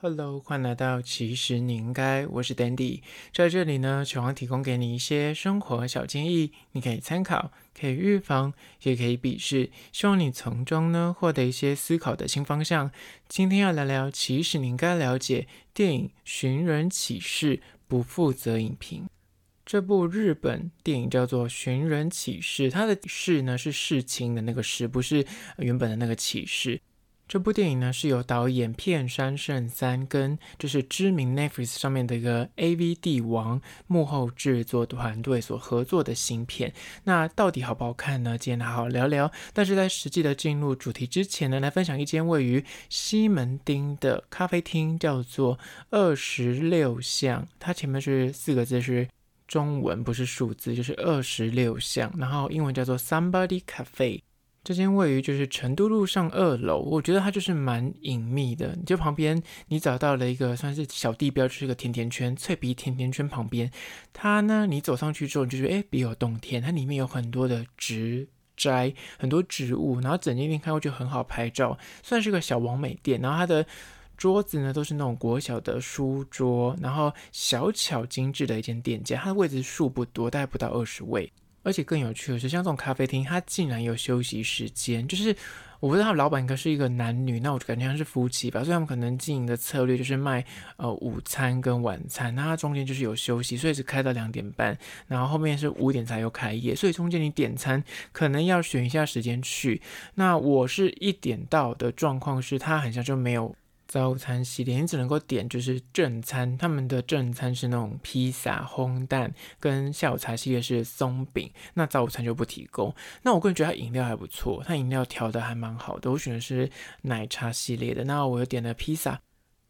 Hello，欢迎来到其实你应该，我是 Dandy，在这里呢，希望提供给你一些生活小建议，你可以参考，可以预防，也可以鄙视，希望你从中呢获得一些思考的新方向。今天要来聊，其实你应该了解电影《寻人启事》，不负责影评。这部日本电影叫做《寻人启事》，它的“事”呢是事情的那个“事”，不是原本的那个启事。这部电影呢，是由导演片山圣三跟就是知名 Netflix 上面的一个 AV 帝王幕后制作团队所合作的新片。那到底好不好看呢？今天好好聊聊。但是在实际的进入主题之前呢，来分享一间位于西门町的咖啡厅，叫做二十六巷。它前面是四个字，是中文，不是数字，就是二十六巷。然后英文叫做 Somebody Cafe。这间位于就是成都路上二楼，我觉得它就是蛮隐秘的。你就旁边你找到了一个算是小地标，就是一个甜甜圈，脆皮甜甜圈旁边，它呢，你走上去之后你就觉得哎，别有洞天。它里面有很多的植栽，很多植物，然后整间店看过去很好拍照，算是个小网美店。然后它的桌子呢都是那种国小的书桌，然后小巧精致的一间店家，它的位置数不多，大概不到二十位。而且更有趣的是，像这种咖啡厅，它竟然有休息时间。就是我不知道老板应该是一个男女，那我就感觉像是夫妻吧。所以他们可能经营的策略就是卖呃午餐跟晚餐，那它中间就是有休息，所以是开到两点半，然后后面是五点才有开业。所以中间你点餐可能要选一下时间去。那我是一点到的状况是，它好像就没有。早餐系列你只能够点就是正餐，他们的正餐是那种披萨、烘蛋，跟下午茶系列是松饼，那早午餐就不提供。那我个人觉得它饮料还不错，它饮料调的还蛮好的，我选的是奶茶系列的。那我又点了披萨。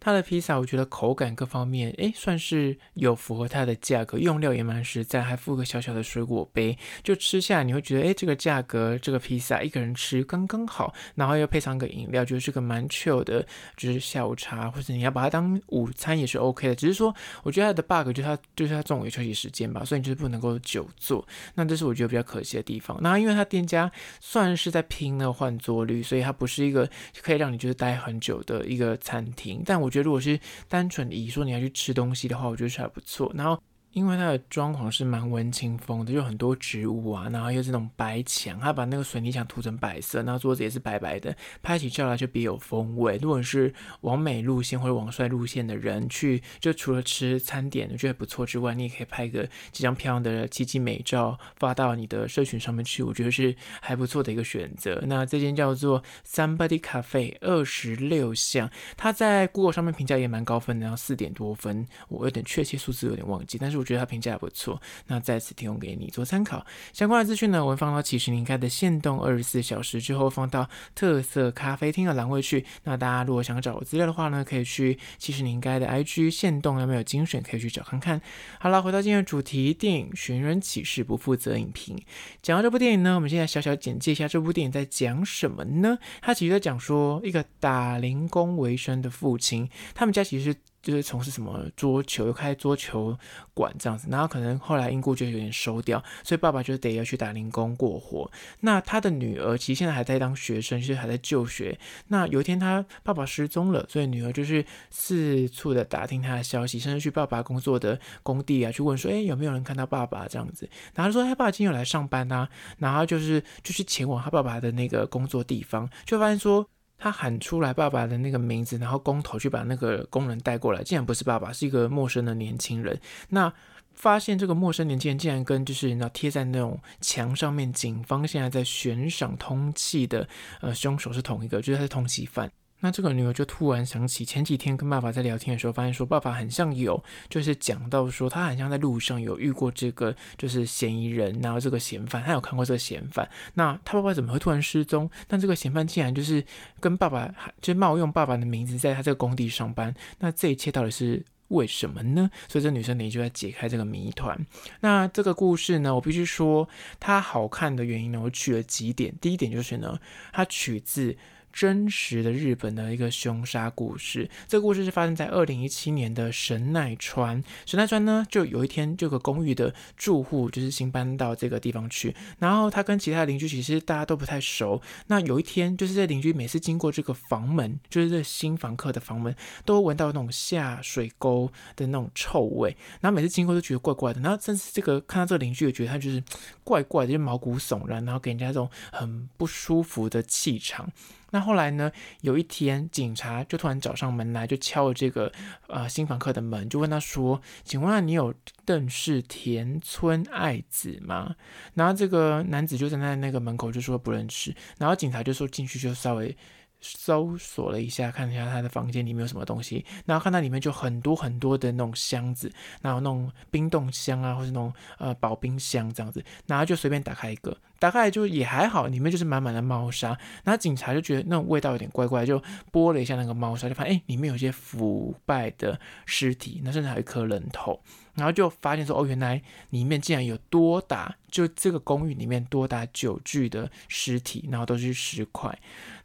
它的披萨，我觉得口感各方面，诶，算是有符合它的价格，用料也蛮实在，还附个小小的水果杯，就吃下来你会觉得，诶，这个价格，这个披萨一个人吃刚刚好，然后又配上个饮料，就是个蛮 chill 的，就是下午茶，或者你要把它当午餐也是 OK 的。只是说，我觉得它的 bug 就是它就是它中午有休息时间吧，所以你就是不能够久坐，那这是我觉得比较可惜的地方。那因为它店家算是在拼那个换座率，所以它不是一个可以让你就是待很久的一个餐厅，但我我觉得。如果是单纯以说你要去吃东西的话，我觉得是还不错。然后。因为它的装潢是蛮文青风的，就很多植物啊，然后又是那种白墙，他把那个水泥墙涂成白色，然后桌子也是白白的，拍起照来就别有风味。如果是往美路线或者往帅路线的人去，就除了吃餐点我觉得不错之外，你也可以拍个几张漂亮的奇迹美照发到你的社群上面去，我觉得是还不错的一个选择。那这间叫做 Somebody Cafe 二十六巷，它在 Google 上面评价也蛮高分的，然后四点多分，我有点确切数字有点忘记，但是。我觉得他评价还不错，那再次提供给你做参考。相关的资讯呢，我会放到其实你应该的限动二十四小时之后，放到特色咖啡厅的栏位去。那大家如果想找资料的话呢，可以去其实你应该的 IG 限动有没有精选，可以去找看看。好了，回到今天的主题，电影《寻人启事》不负责影评。讲到这部电影呢，我们现在小小简介一下这部电影在讲什么呢？他其实在讲说一个打零工为生的父亲，他们家其实。就是从事什么桌球，又开桌球馆这样子，然后可能后来因故就有点收掉，所以爸爸就得要去打零工过活。那他的女儿其实现在还在当学生，就是还在就学。那有一天他爸爸失踪了，所以女儿就是四处的打听他的消息，甚至去爸爸工作的工地啊去问说，哎，有没有人看到爸爸这样子？然后说他爸爸今天有来上班啊，然后就是就去前往他爸爸的那个工作地方，就发现说。他喊出来爸爸的那个名字，然后工头去把那个工人带过来，竟然不是爸爸，是一个陌生的年轻人。那发现这个陌生年轻人竟然跟就是那贴在那种墙上面，警方现在在悬赏通缉的呃凶手是同一个，就是他是通缉犯。那这个女儿就突然想起前几天跟爸爸在聊天的时候，发现说爸爸很像有，就是讲到说他很像在路上有遇过这个就是嫌疑人，然后这个嫌犯，他有看过这个嫌犯。那他爸爸怎么会突然失踪？但这个嫌犯竟然就是跟爸爸，就冒用爸爸的名字在他这个工地上班。那这一切到底是为什么呢？所以这女生呢就在解开这个谜团。那这个故事呢，我必须说它好看的原因呢，我取了几点。第一点就是呢，它取自。真实的日本的一个凶杀故事。这个故事是发生在二零一七年的神奈川。神奈川呢，就有一天这个公寓的住户就是新搬到这个地方去，然后他跟其他邻居其实大家都不太熟。那有一天，就是这邻居每次经过这个房门，就是这新房客的房门，都闻到那种下水沟的那种臭味，然后每次经过都觉得怪怪的。然后甚至这个看到这个邻居，也觉得他就是怪怪的，就毛骨悚然，然后给人家这种很不舒服的气场。那后来呢？有一天，警察就突然找上门来，就敲了这个呃新房客的门，就问他说：“请问你有邓氏田村爱子吗？”然后这个男子就站在那个门口就说不认识。然后警察就说进去就稍微。搜索了一下，看一下他的房间里面有什么东西，然后看到里面就很多很多的那种箱子，然后那种冰冻箱啊，或是那种呃保冰箱这样子，然后就随便打开一个，打开来就也还好，里面就是满满的猫砂，然后警察就觉得那种味道有点怪怪，就拨了一下那个猫砂，就发现哎，里面有些腐败的尸体，那甚至还有一颗人头。然后就发现说，哦，原来里面竟然有多达，就这个公寓里面多达九具的尸体，然后都是尸块。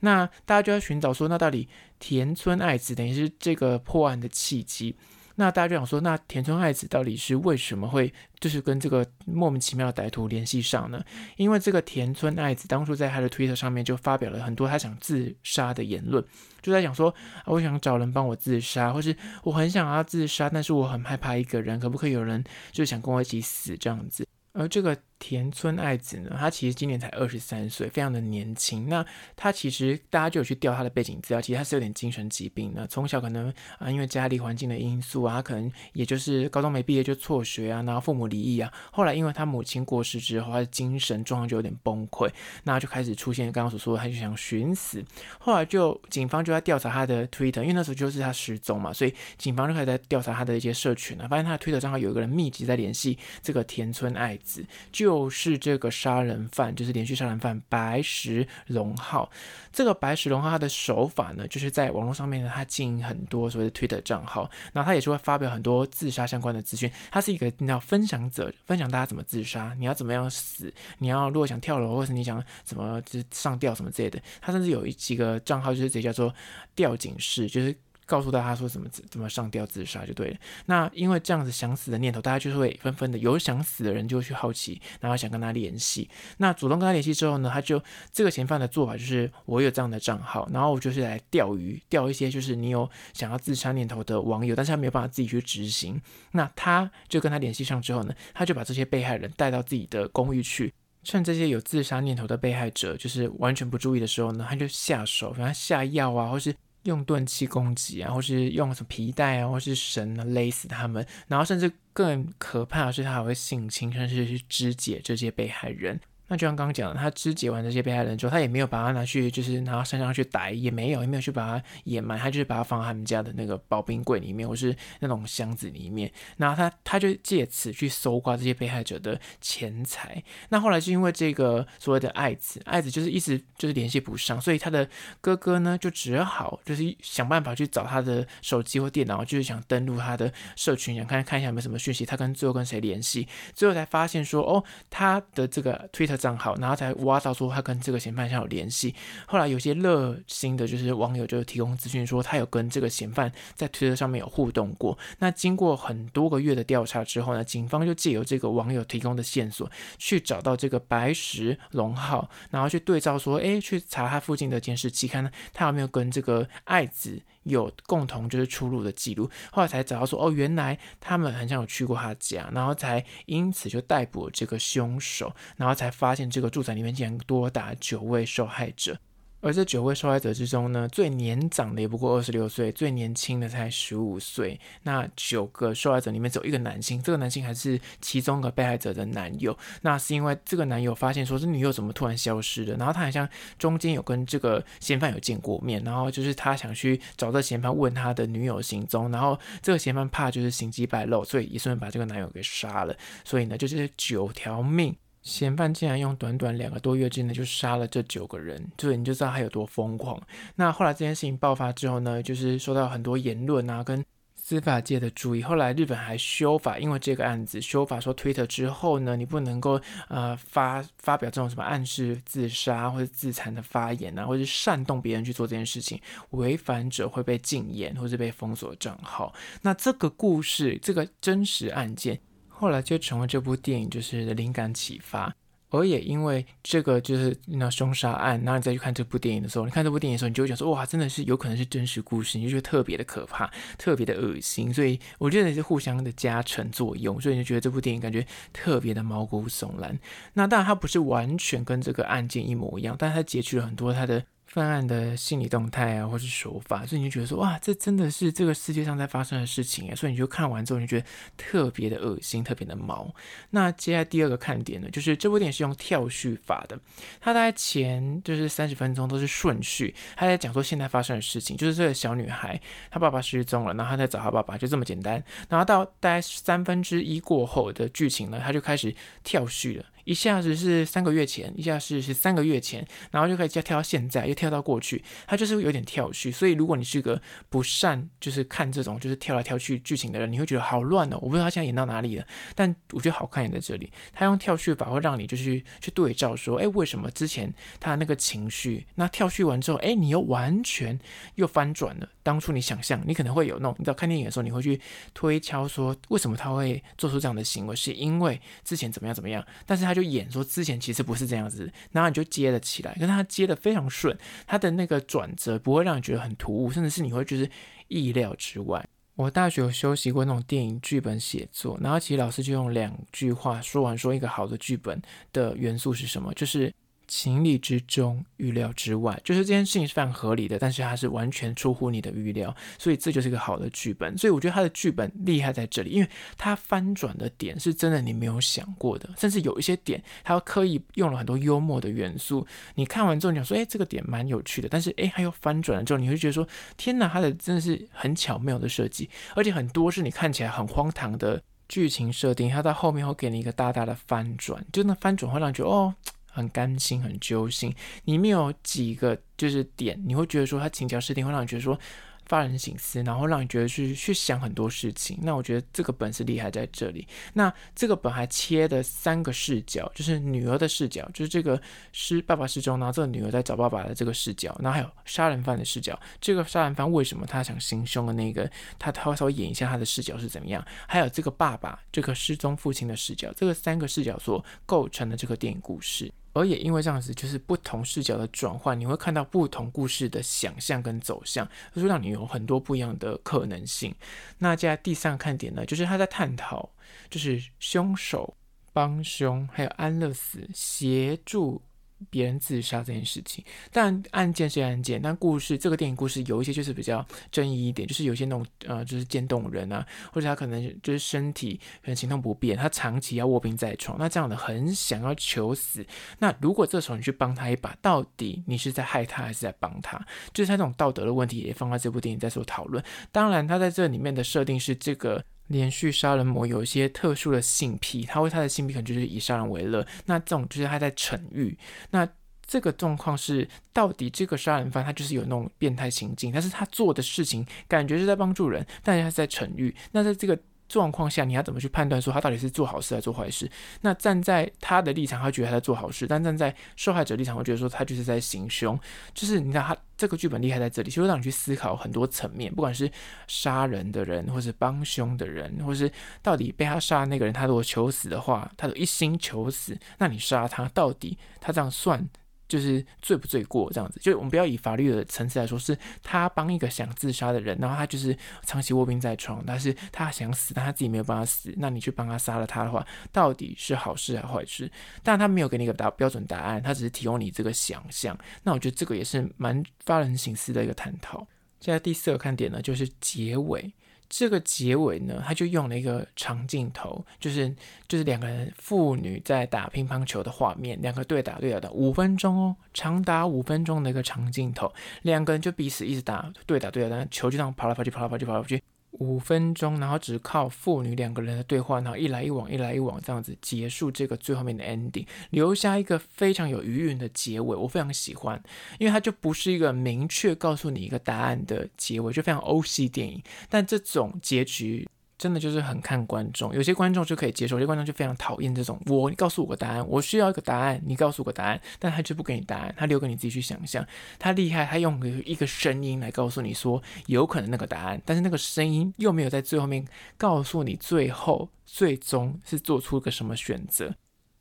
那大家就要寻找说，那到底田村爱子等于是这个破案的契机。那大家就想说，那田村爱子到底是为什么会就是跟这个莫名其妙的歹徒联系上呢？因为这个田村爱子当初在他的推特上面就发表了很多他想自杀的言论，就在讲说，我想找人帮我自杀，或是我很想要自杀，但是我很害怕一个人，可不可以有人就想跟我一起死这样子？而这个。田村爱子呢，他其实今年才二十三岁，非常的年轻。那他其实大家就有去调他的背景资料，其实他是有点精神疾病的。从小可能啊，因为家里环境的因素啊，她可能也就是高中没毕业就辍学啊，然后父母离异啊。后来因为他母亲过世之后，他的精神状况就有点崩溃，那就开始出现刚刚所说的，他就想寻死。后来就警方就在调查他的 Twitter，因为那时候就是他失踪嘛，所以警方就开始在调查他的一些社群啊，发现他的 Twitter 账号有一个人密集在联系这个田村爱子，就。就是这个杀人犯，就是连续杀人犯白石龙浩。这个白石龙浩他的手法呢，就是在网络上面呢，他经营很多所谓的 Twitter 账号，然后他也是会发表很多自杀相关的资讯。他是一个你要分享者，分享大家怎么自杀，你要怎么样死，你要如果想跳楼，或是你想怎么就是上吊什么之类的。他甚至有一几个账号就是直接叫做吊警室，就是。告诉大家说怎么怎么上吊自杀就对了。那因为这样子想死的念头，大家就会纷纷的有想死的人就去好奇，然后想跟他联系。那主动跟他联系之后呢，他就这个嫌犯的做法就是我有这样的账号，然后我就是来钓鱼，钓一些就是你有想要自杀念头的网友，但是他没有办法自己去执行。那他就跟他联系上之后呢，他就把这些被害人带到自己的公寓去，趁这些有自杀念头的被害者就是完全不注意的时候呢，他就下手，给他下药啊，或是。用钝器攻击啊，或是用什么皮带啊，或是绳啊勒死他们，然后甚至更可怕的是，他还会性侵，甚至是肢解这些被害人。那就像刚刚讲的，他肢解完这些被害人之后，他也没有把他拿去，就是拿到山上去逮，也没有，也没有去把他掩埋，他就是把他放在他们家的那个保冰柜里面，或是那种箱子里面。然后他他就借此去搜刮这些被害者的钱财。那后来是因为这个所谓的爱子，爱子就是一直就是联系不上，所以他的哥哥呢就只好就是想办法去找他的手机或电脑，就是想登录他的社群，想看看一下有没有什么讯息，他跟最后跟谁联系，最后才发现说哦，他的这个 Twitter。账号，然后才挖到说他跟这个嫌犯像有联系。后来有些热心的，就是网友就提供资讯说，他有跟这个嫌犯在推特上面有互动过。那经过很多个月的调查之后呢，警方就借由这个网友提供的线索，去找到这个白石龙浩，然后去对照说，哎，去查他附近的监视器，看他有没有跟这个爱子。有共同就是出入的记录，后来才找到说哦，原来他们很像有去过他家，然后才因此就逮捕了这个凶手，然后才发现这个住宅里面竟然多达九位受害者。而这九位受害者之中呢，最年长的也不过二十六岁，最年轻的才十五岁。那九个受害者里面只有一个男性，这个男性还是其中一个被害者的男友。那是因为这个男友发现说，这女友怎么突然消失了？然后他好像中间有跟这个嫌犯有见过面，然后就是他想去找这嫌犯问他的女友行踪，然后这个嫌犯怕就是行迹败露，所以也顺便把这个男友给杀了。所以呢，就是九条命。嫌犯竟然用短短两个多月之内就杀了这九个人，对，你就知道他有多疯狂。那后来这件事情爆发之后呢，就是受到很多言论啊，跟司法界的注意。后来日本还修法，因为这个案子修法说，推特之后呢，你不能够呃发发表这种什么暗示自杀或者自残的发言啊，或者是煽动别人去做这件事情，违反者会被禁言或者被封锁账号。那这个故事，这个真实案件，后来就成为这部电影就是的灵感启发。而也因为这个就是那凶杀案，然后你再去看这部电影的时候，你看这部电影的时候，你就会觉得说哇，真的是有可能是真实故事，你就觉得特别的可怕，特别的恶心。所以我觉得是互相的加成作用，所以你就觉得这部电影感觉特别的毛骨悚然。那当然它不是完全跟这个案件一模一样，但它截取了很多它的。犯案的心理动态啊，或是手法，所以你就觉得说，哇，这真的是这个世界上在发生的事情啊，所以你就看完之后，你就觉得特别的恶心，特别的毛。那接下来第二个看点呢，就是这部电影是用跳叙法的，它大概前就是三十分钟都是顺序，他在讲说现在发生的事情，就是这个小女孩她爸爸失踪了，然后她在找她爸爸，就这么简单。然后到大概三分之一过后的剧情呢，他就开始跳叙了。一下子是三个月前，一下子是三个月前，然后就可以再跳到现在，又跳到过去，它就是有点跳序。所以如果你是个不善就是看这种就是跳来跳去剧情的人，你会觉得好乱哦。我不知道他现在演到哪里了，但我觉得好看也在这里。他用跳序法会让你就是去对照说，哎，为什么之前他那个情绪，那跳序完之后，哎，你又完全又翻转了。当初你想象，你可能会有那种，你知道看电影的时候，你会去推敲说，为什么他会做出这样的行为，是因为之前怎么样怎么样，但是他。就演说之前其实不是这样子，然后你就接了起来，可是他接的非常顺，他的那个转折不会让你觉得很突兀，甚至是你会觉得意料之外。我大学有修习过那种电影剧本写作，然后其实老师就用两句话说完，说一个好的剧本的元素是什么，就是。情理之中，预料之外，就是这件事情是非常合理的，但是它是完全出乎你的预料，所以这就是一个好的剧本。所以我觉得他的剧本厉害在这里，因为他翻转的点是真的你没有想过的，甚至有一些点他刻意用了很多幽默的元素。你看完之后，你想说，哎，这个点蛮有趣的，但是哎，他又翻转了之后，你会觉得说，天哪，他的真的是很巧妙的设计，而且很多是你看起来很荒唐的剧情设定，他到后面会给你一个大大的翻转，就那翻转会让你觉得哦。很甘心，很揪心。里面有几个就是点，你会觉得说他情节设定会让你觉得说发人省思，然后让你觉得去去想很多事情。那我觉得这个本是厉害在这里。那这个本还切的三个视角，就是女儿的视角，就是这个失爸爸失踪，然后这个女儿在找爸爸的这个视角，然后还有杀人犯的视角。这个杀人犯为什么他想行凶的那个，他他会稍微演一下他的视角是怎么样？还有这个爸爸这个失踪父亲的视角，这个三个视角所构成的这个电影故事。而也因为这样子，就是不同视角的转换，你会看到不同故事的想象跟走向，就是让你有很多不一样的可能性。那接下来第三个看点呢，就是他在探讨，就是凶手帮凶，还有安乐死协助。别人自杀这件事情，但案件是案件，但故事这个电影故事有一些就是比较争议一点，就是有些那种呃，就是渐冻人啊，或者他可能就是身体可能行动不便，他长期要卧病在床，那这样的很想要求死，那如果这时候你去帮他一把，到底你是在害他还是在帮他？就是他这种道德的问题也放在这部电影在做讨论。当然，他在这里面的设定是这个。连续杀人魔有一些特殊的性癖，他会他的性癖可能就是以杀人为乐。那这种就是他在惩欲。那这个状况是，到底这个杀人犯他就是有那种变态行径，但是他做的事情感觉是在帮助人，但是他是在惩欲。那在这个。状况下，你要怎么去判断说他到底是做好事还是做坏事？那站在他的立场，他觉得他在做好事；但站在受害者立场，会觉得说他就是在行凶。就是你知道，他这个剧本厉害在这里，就会让你去思考很多层面，不管是杀人的人，或是帮凶的人，或是到底被他杀的那个人，他如果求死的话，他都一心求死，那你杀他，到底他这样算？就是罪不罪过这样子，就我们不要以法律的层次来说，是他帮一个想自杀的人，然后他就是长期卧病在床，但是他想死，但他自己没有办法死，那你去帮他杀了他的话，到底是好事还是坏事？但他没有给你一个答标准答案，他只是提供你这个想象。那我觉得这个也是蛮发人省思的一个探讨。现在第四个看点呢，就是结尾。这个结尾呢，他就用了一个长镜头，就是就是两个人父女在打乒乓球的画面，两个对打对打的五分钟哦，长达五分钟的一个长镜头，两个人就彼此一直打对打对打，但球就这样跑来跑去，跑来跑去，跑来跑去。五分钟，然后只靠父女两个人的对话，然后一来一往，一来一往这样子结束这个最后面的 ending，留下一个非常有余韵的结尾，我非常喜欢，因为它就不是一个明确告诉你一个答案的结尾，就非常欧系电影，但这种结局。真的就是很看观众，有些观众就可以接受，有些观众就非常讨厌这种。我，你告诉我个答案，我需要一个答案，你告诉我个答案，但他却不给你答案，他留给你自己去想象。他厉害，他用一个声音来告诉你说有可能那个答案，但是那个声音又没有在最后面告诉你最后最终是做出个什么选择。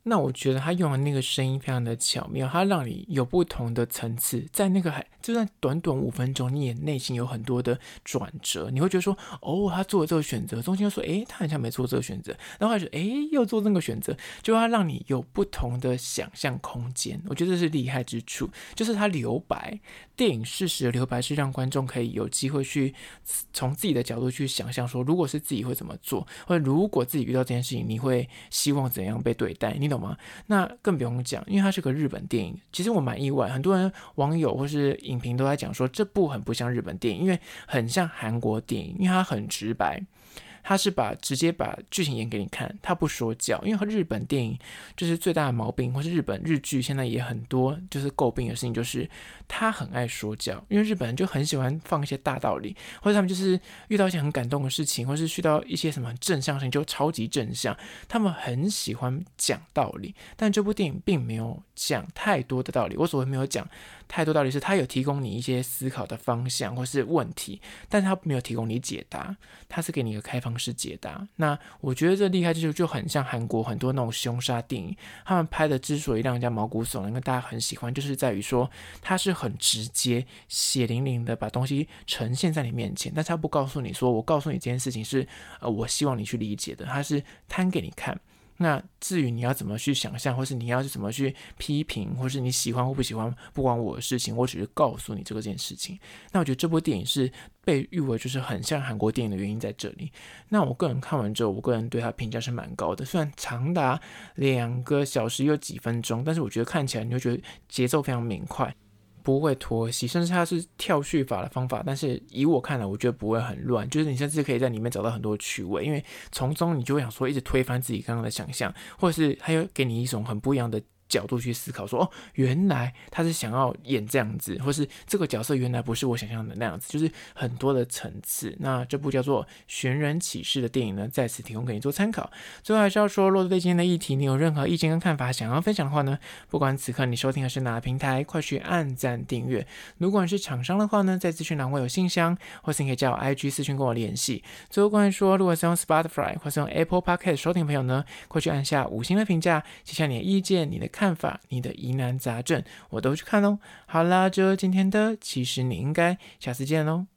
那我觉得他用的那个声音非常的巧妙，他让你有不同的层次，在那个还就算短短五分钟，你也内心有很多的转折，你会觉得说，哦，他做了这个选择，中间又说，诶，他好像没做这个选择，然后还是，诶，又做那个选择，就他让你有不同的想象空间，我觉得这是厉害之处，就是他留白，电影事实的留白是让观众可以有机会去从自己的角度去想象说，如果是自己会怎么做，或者如果自己遇到这件事情，你会希望怎样被对待，你。懂吗？那更不用讲，因为它是个日本电影。其实我蛮意外，很多人网友或是影评都在讲说，这部很不像日本电影，因为很像韩国电影，因为它很直白。他是把直接把剧情演给你看，他不说教，因为和日本电影就是最大的毛病，或是日本日剧现在也很多就是诟病的事情，就是他很爱说教，因为日本人就很喜欢放一些大道理，或者他们就是遇到一些很感动的事情，或是遇到一些什么正向性就超级正向，他们很喜欢讲道理，但这部电影并没有讲太多的道理，我所谓没有讲。太多道理是，他有提供你一些思考的方向或是问题，但他没有提供你解答，他是给你一个开放式解答。那我觉得这厉害之处就很像韩国很多那种凶杀电影，他们拍的之所以让人家毛骨悚然，跟大家很喜欢，就是在于说他是很直接、血淋淋的把东西呈现在你面前，但是他不告诉你说，我告诉你这件事情是呃，我希望你去理解的，他是摊给你看。那至于你要怎么去想象，或是你要是怎么去批评，或是你喜欢或不喜欢，不关我的事情，我只是告诉你这个件事情。那我觉得这部电影是被誉为就是很像韩国电影的原因在这里。那我个人看完之后，我个人对它评价是蛮高的，虽然长达两个小时又几分钟，但是我觉得看起来你会觉得节奏非常明快。不会脱戏，甚至它是跳序法的方法，但是以我看来，我觉得不会很乱，就是你甚至可以在里面找到很多趣味，因为从中你就会想说，一直推翻自己刚刚的想象，或者是它又给你一种很不一样的。角度去思考说，哦，原来他是想要演这样子，或是这个角色原来不是我想象的那样子，就是很多的层次。那这部叫做《寻人启事》的电影呢，在此提供给你做参考。最后还是要说，若对今天的议题你有任何意见跟看法想要分享的话呢，不管此刻你收听的是哪个平台，快去按赞订阅。如果你是厂商的话呢，在资讯栏会有信箱，或是你可以叫我 IG 私讯跟我联系。最后关于说，如果是用 Spotify 或是用 Apple Podcast 收听朋友呢，快去按下五星的评价，写下你的意见、你的看。看法，你的疑难杂症，我都去看喽。好啦，就今天的，其实你应该下次见喽。